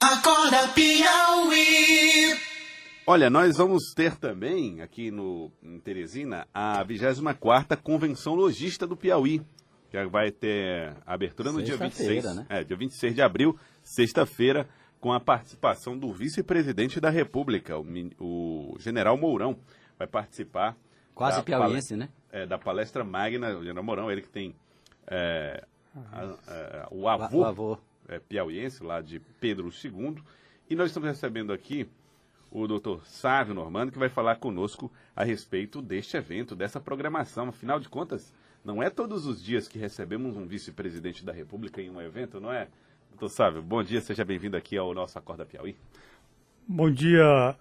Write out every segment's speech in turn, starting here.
Acorda Piauí. Olha, nós vamos ter também aqui no em Teresina a 24ª Convenção Logista do Piauí, que vai ter abertura no dia 26, né? é, dia 26 de abril, sexta-feira, com a participação do vice-presidente da República, o, o General Mourão, vai participar Quase da piauiense, né? é, da palestra magna, o General Mourão, ele que tem é, a- a- o O avô, avô. É, piauiense, lá de Pedro II. E nós estamos recebendo aqui o doutor Sávio Normando, que vai falar conosco a respeito deste evento, dessa programação. Afinal de contas, não é todos os dias que recebemos um vice-presidente da República em um evento, não é? Doutor Sávio, bom dia, seja bem-vindo aqui ao nosso Acorda Piauí. Bom dia,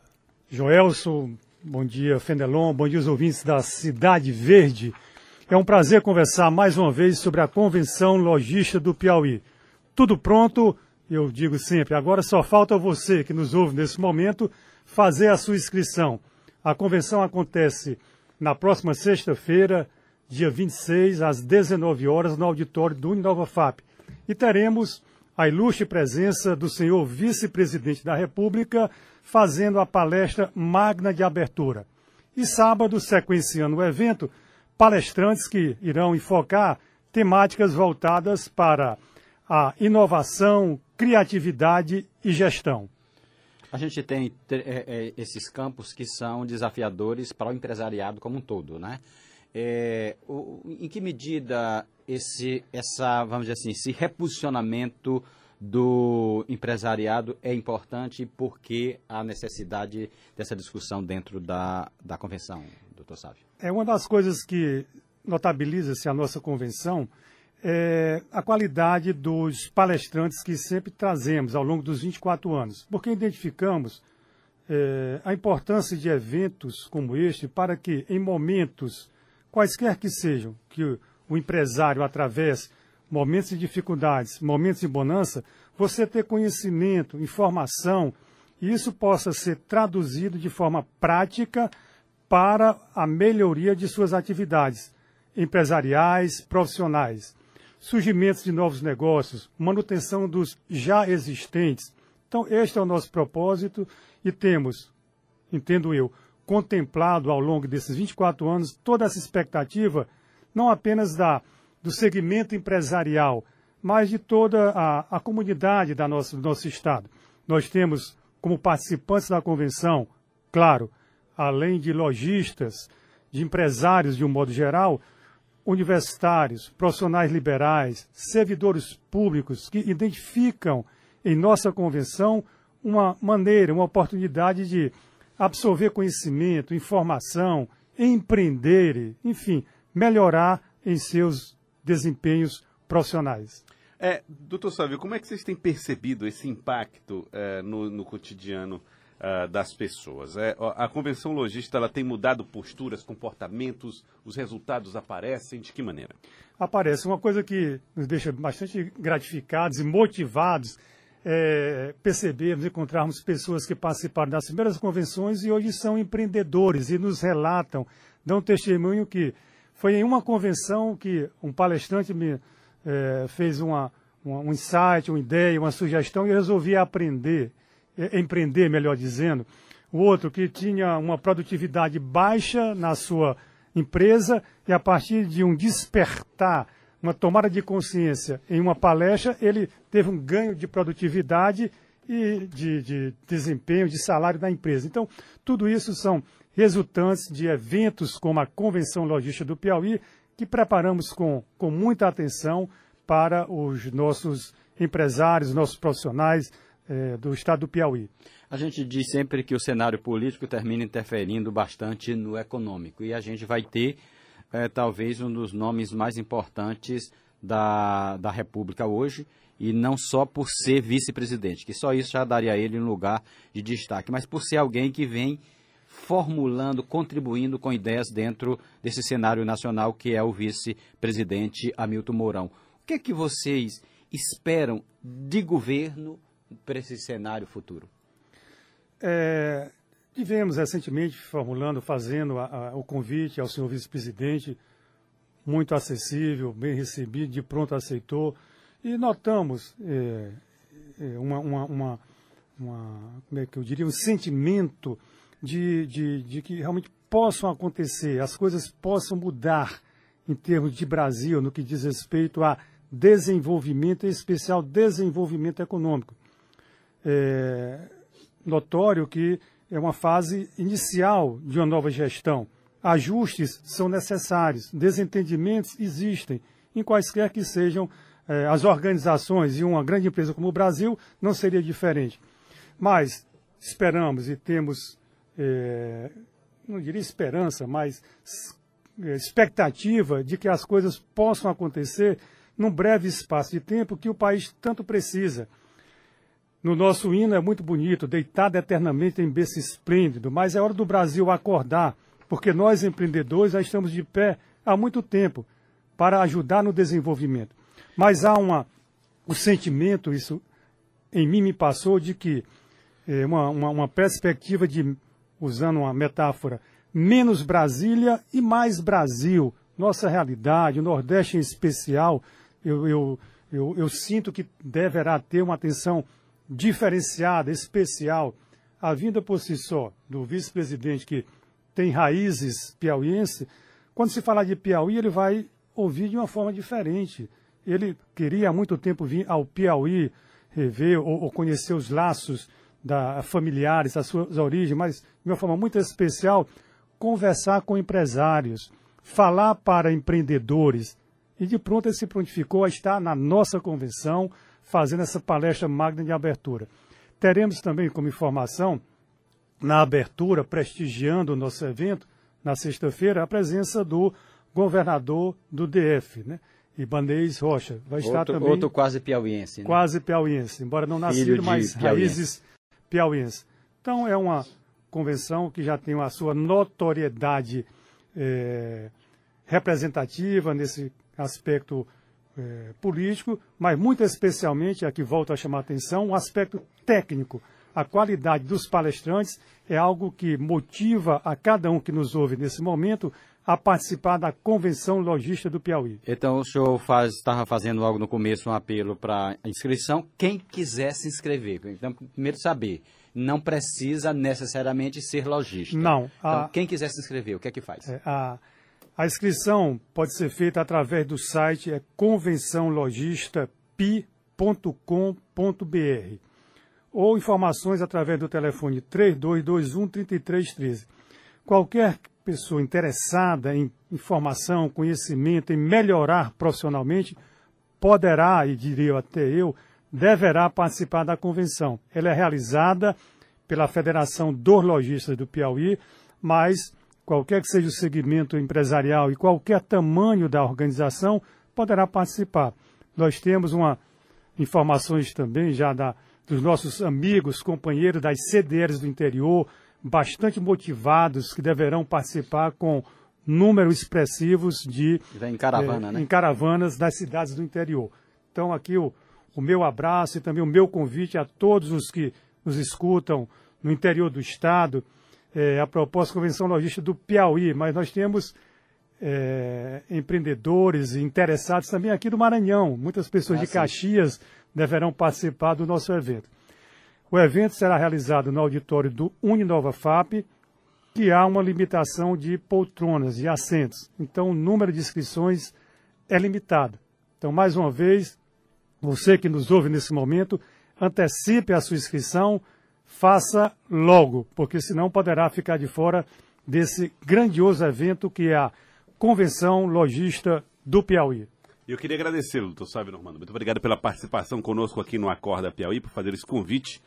Joelson. Bom dia, Fenelon. Bom dia, os ouvintes da Cidade Verde. É um prazer conversar mais uma vez sobre a Convenção Logista do Piauí. Tudo pronto, eu digo sempre. Agora só falta você que nos ouve nesse momento fazer a sua inscrição. A convenção acontece na próxima sexta-feira, dia 26, às 19 horas, no auditório do Uninova FAP. E teremos a ilustre presença do senhor vice-presidente da República fazendo a palestra magna de abertura. E sábado, sequenciando o evento, palestrantes que irão enfocar temáticas voltadas para a inovação, criatividade e gestão. A gente tem é, é, esses campos que são desafiadores para o empresariado como um todo, né? É, o- em que medida esse, essa, vamos dizer assim, esse reposicionamento do empresariado é importante e por que a necessidade dessa discussão dentro da, da convenção, doutor Sávio? É uma das coisas que notabiliza-se a nossa convenção é a qualidade dos palestrantes que sempre trazemos ao longo dos 24 anos, porque identificamos é, a importância de eventos como este para que, em momentos quaisquer que sejam, que o, empresário atravesse momentos de dificuldades, momentos de bonança, você ter conhecimento, informação, e isso possa ser traduzido de forma prática para a melhoria de suas atividades empresariais, profissionais, surgimentos de novos negócios, manutenção dos já existentes. Então, este é o nosso propósito e temos, entendo eu, contemplado ao longo desses 24 anos toda essa expectativa, não apenas da, do segmento empresarial, mas de toda a, a comunidade da nossa, do nosso Estado. Nós temos como participantes da convenção, claro, além de lojistas, de empresários de um modo geral, universitários, profissionais liberais, servidores públicos que identificam em nossa convenção uma maneira, uma oportunidade de absorver conhecimento, informação, empreender, enfim, melhorar em seus desempenhos profissionais. É, doutor Sávio, como é que vocês têm percebido esse impacto é, no, no cotidiano ah, das pessoas? É, a convenção logista ela tem mudado posturas, comportamentos, os resultados aparecem de que maneira? aparece. Uma coisa que nos deixa bastante gratificados e motivados é percebermos, encontrarmos pessoas que participaram das primeiras convenções e hoje são empreendedores e nos relatam, dão testemunho que foi em uma convenção que um palestrante me eh, fez uma, uma- um insight, uma ideia, uma sugestão e eu resolvi aprender, empreender, melhor dizendo. O outro que tinha uma produtividade baixa na sua empresa e a partir de um despertar, uma tomada de consciência em uma palestra, ele teve um ganho de produtividade e de, de desempenho, de salário da empresa. Então, tudo isso são resultantes de eventos como a Convenção Logística do Piauí, que preparamos com, com muita atenção para os nossos empresários, nossos profissionais eh, do estado do Piauí. A gente diz sempre que o cenário político termina interferindo bastante no econômico e a gente vai ter eh, talvez um dos nomes mais importantes da, da República hoje e não só por ser vice-presidente, que só isso já daria a ele um lugar de destaque, mas por ser alguém que vem formulando, contribuindo com ideias dentro desse cenário nacional que é o vice-presidente Hamilton Mourão. O que é que vocês esperam de governo para esse cenário futuro? É, tivemos recentemente formulando, fazendo a- a- o convite ao senhor vice-presidente, muito acessível, bem recebido, de pronto aceitou, e notamos é, é, uma, uma- uma- uma, como é que eu diria, um sentimento de, de, de que realmente possam acontecer, as coisas possam mudar em termos de Brasil, no que diz respeito a desenvolvimento, em especial desenvolvimento econômico. É notório que é uma fase inicial de uma nova gestão. Ajustes são necessários, desentendimentos existem, em quaisquer que sejam eh, as organizações e uma grande empresa como o Brasil, não seria diferente. Mas esperamos e temos, eh, não diria esperança, mas eh, expectativa de que as coisas possam acontecer num breve espaço de tempo que o país tanto precisa. No nosso hino é muito bonito, deitado eternamente em berço esplêndido, mas é hora do Brasil acordar, porque nós empreendedores já estamos de pé há muito tempo para ajudar no desenvolvimento. Mas há uma, o sentimento, isso em mim me passou, de que é, uma, uma, uma perspectiva de, usando uma metáfora, menos Brasília e mais Brasil. Nossa realidade, o Nordeste em especial, eu, eu, eu, eu sinto que deverá ter uma atenção diferenciada, especial, a vinda por si só do vice-presidente que tem raízes piauiense, quando se falar de Piauí, ele vai ouvir de uma forma diferente. Ele queria há muito tempo vir ao Piauí, rever ou, ou conhecer os laços da, familiares, as suas origens, mas de uma forma muito especial, conversar com empresários, falar para empreendedores. E de pronto ele se prontificou a estar na nossa convenção, fazendo essa palestra magna de abertura. Teremos também como informação, na abertura, prestigiando o nosso evento, na sexta-feira, a presença do governador do DF, né? Ibanez Rocha. Vai estar outro, também. Outro quase piauiense. Né? Quase piauiense, embora não nascido, mas piauiense. raízes piauienses. Então, é uma convenção que já tem a sua notoriedade é, representativa nesse aspecto é, político, mas muito especialmente, aqui volto a chamar a atenção, um aspecto técnico. A qualidade dos palestrantes é algo que motiva a cada um que nos ouve nesse momento a participar da Convenção Logística do Piauí. Então, o senhor faz, estava fazendo logo no começo um apelo para inscrição. Quem quiser se inscrever, então, primeiro saber, não precisa necessariamente ser lojista. Não. Então, quem quiser se inscrever, o que é que faz? É, a, a inscrição pode ser feita através do site é convençãologistapi.com.br ou informações através do telefone 3221 3313. Qualquer pessoa interessada em informação, conhecimento, em melhorar profissionalmente, poderá, e diria até eu, deverá participar da convenção. Ela é realizada pela Federação dos Lojistas do Piauí, mas qualquer que seja o segmento empresarial e qualquer tamanho da organização, poderá participar. Nós temos uma informações também já da, dos nossos amigos, companheiros das CDRs do interior, bastante motivados, que deverão participar com números expressivos de em, caravana, eh, né? em caravanas das cidades do interior. Então aqui o, o meu abraço e também o meu convite a todos os que nos escutam no interior do estado, é, a proposta Convenção Logística do Piauí, mas nós temos é, empreendedores e interessados também aqui do Maranhão. Muitas pessoas ah, de Caxias deverão participar do nosso evento. O evento será realizado no auditório do Uninova FAP, que há uma limitação de poltronas, de assentos. Então, o número de inscrições é limitado. Então, mais uma vez, você que nos ouve nesse momento, antecipe a sua inscrição faça logo, porque senão poderá ficar de fora desse grandioso evento que é a Convenção Logista do Piauí. Eu queria agradecê-lo, doutor Sávio Normando. Muito obrigado pela participação conosco aqui no Acorda Piauí, por fazer esse convite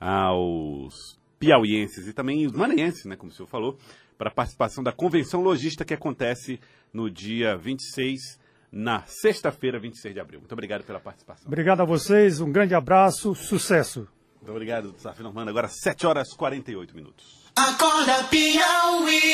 aos piauienses e também os maranhenses, né, como o senhor falou, para a participação da Convenção Logista que acontece no dia 26, na sexta-feira, 26 de abril. Muito obrigado pela participação. Obrigado a vocês, um grande abraço, sucesso. Muito obrigado, Safio Normando. Agora 7 horas e 48 minutos. Acorda Piauí.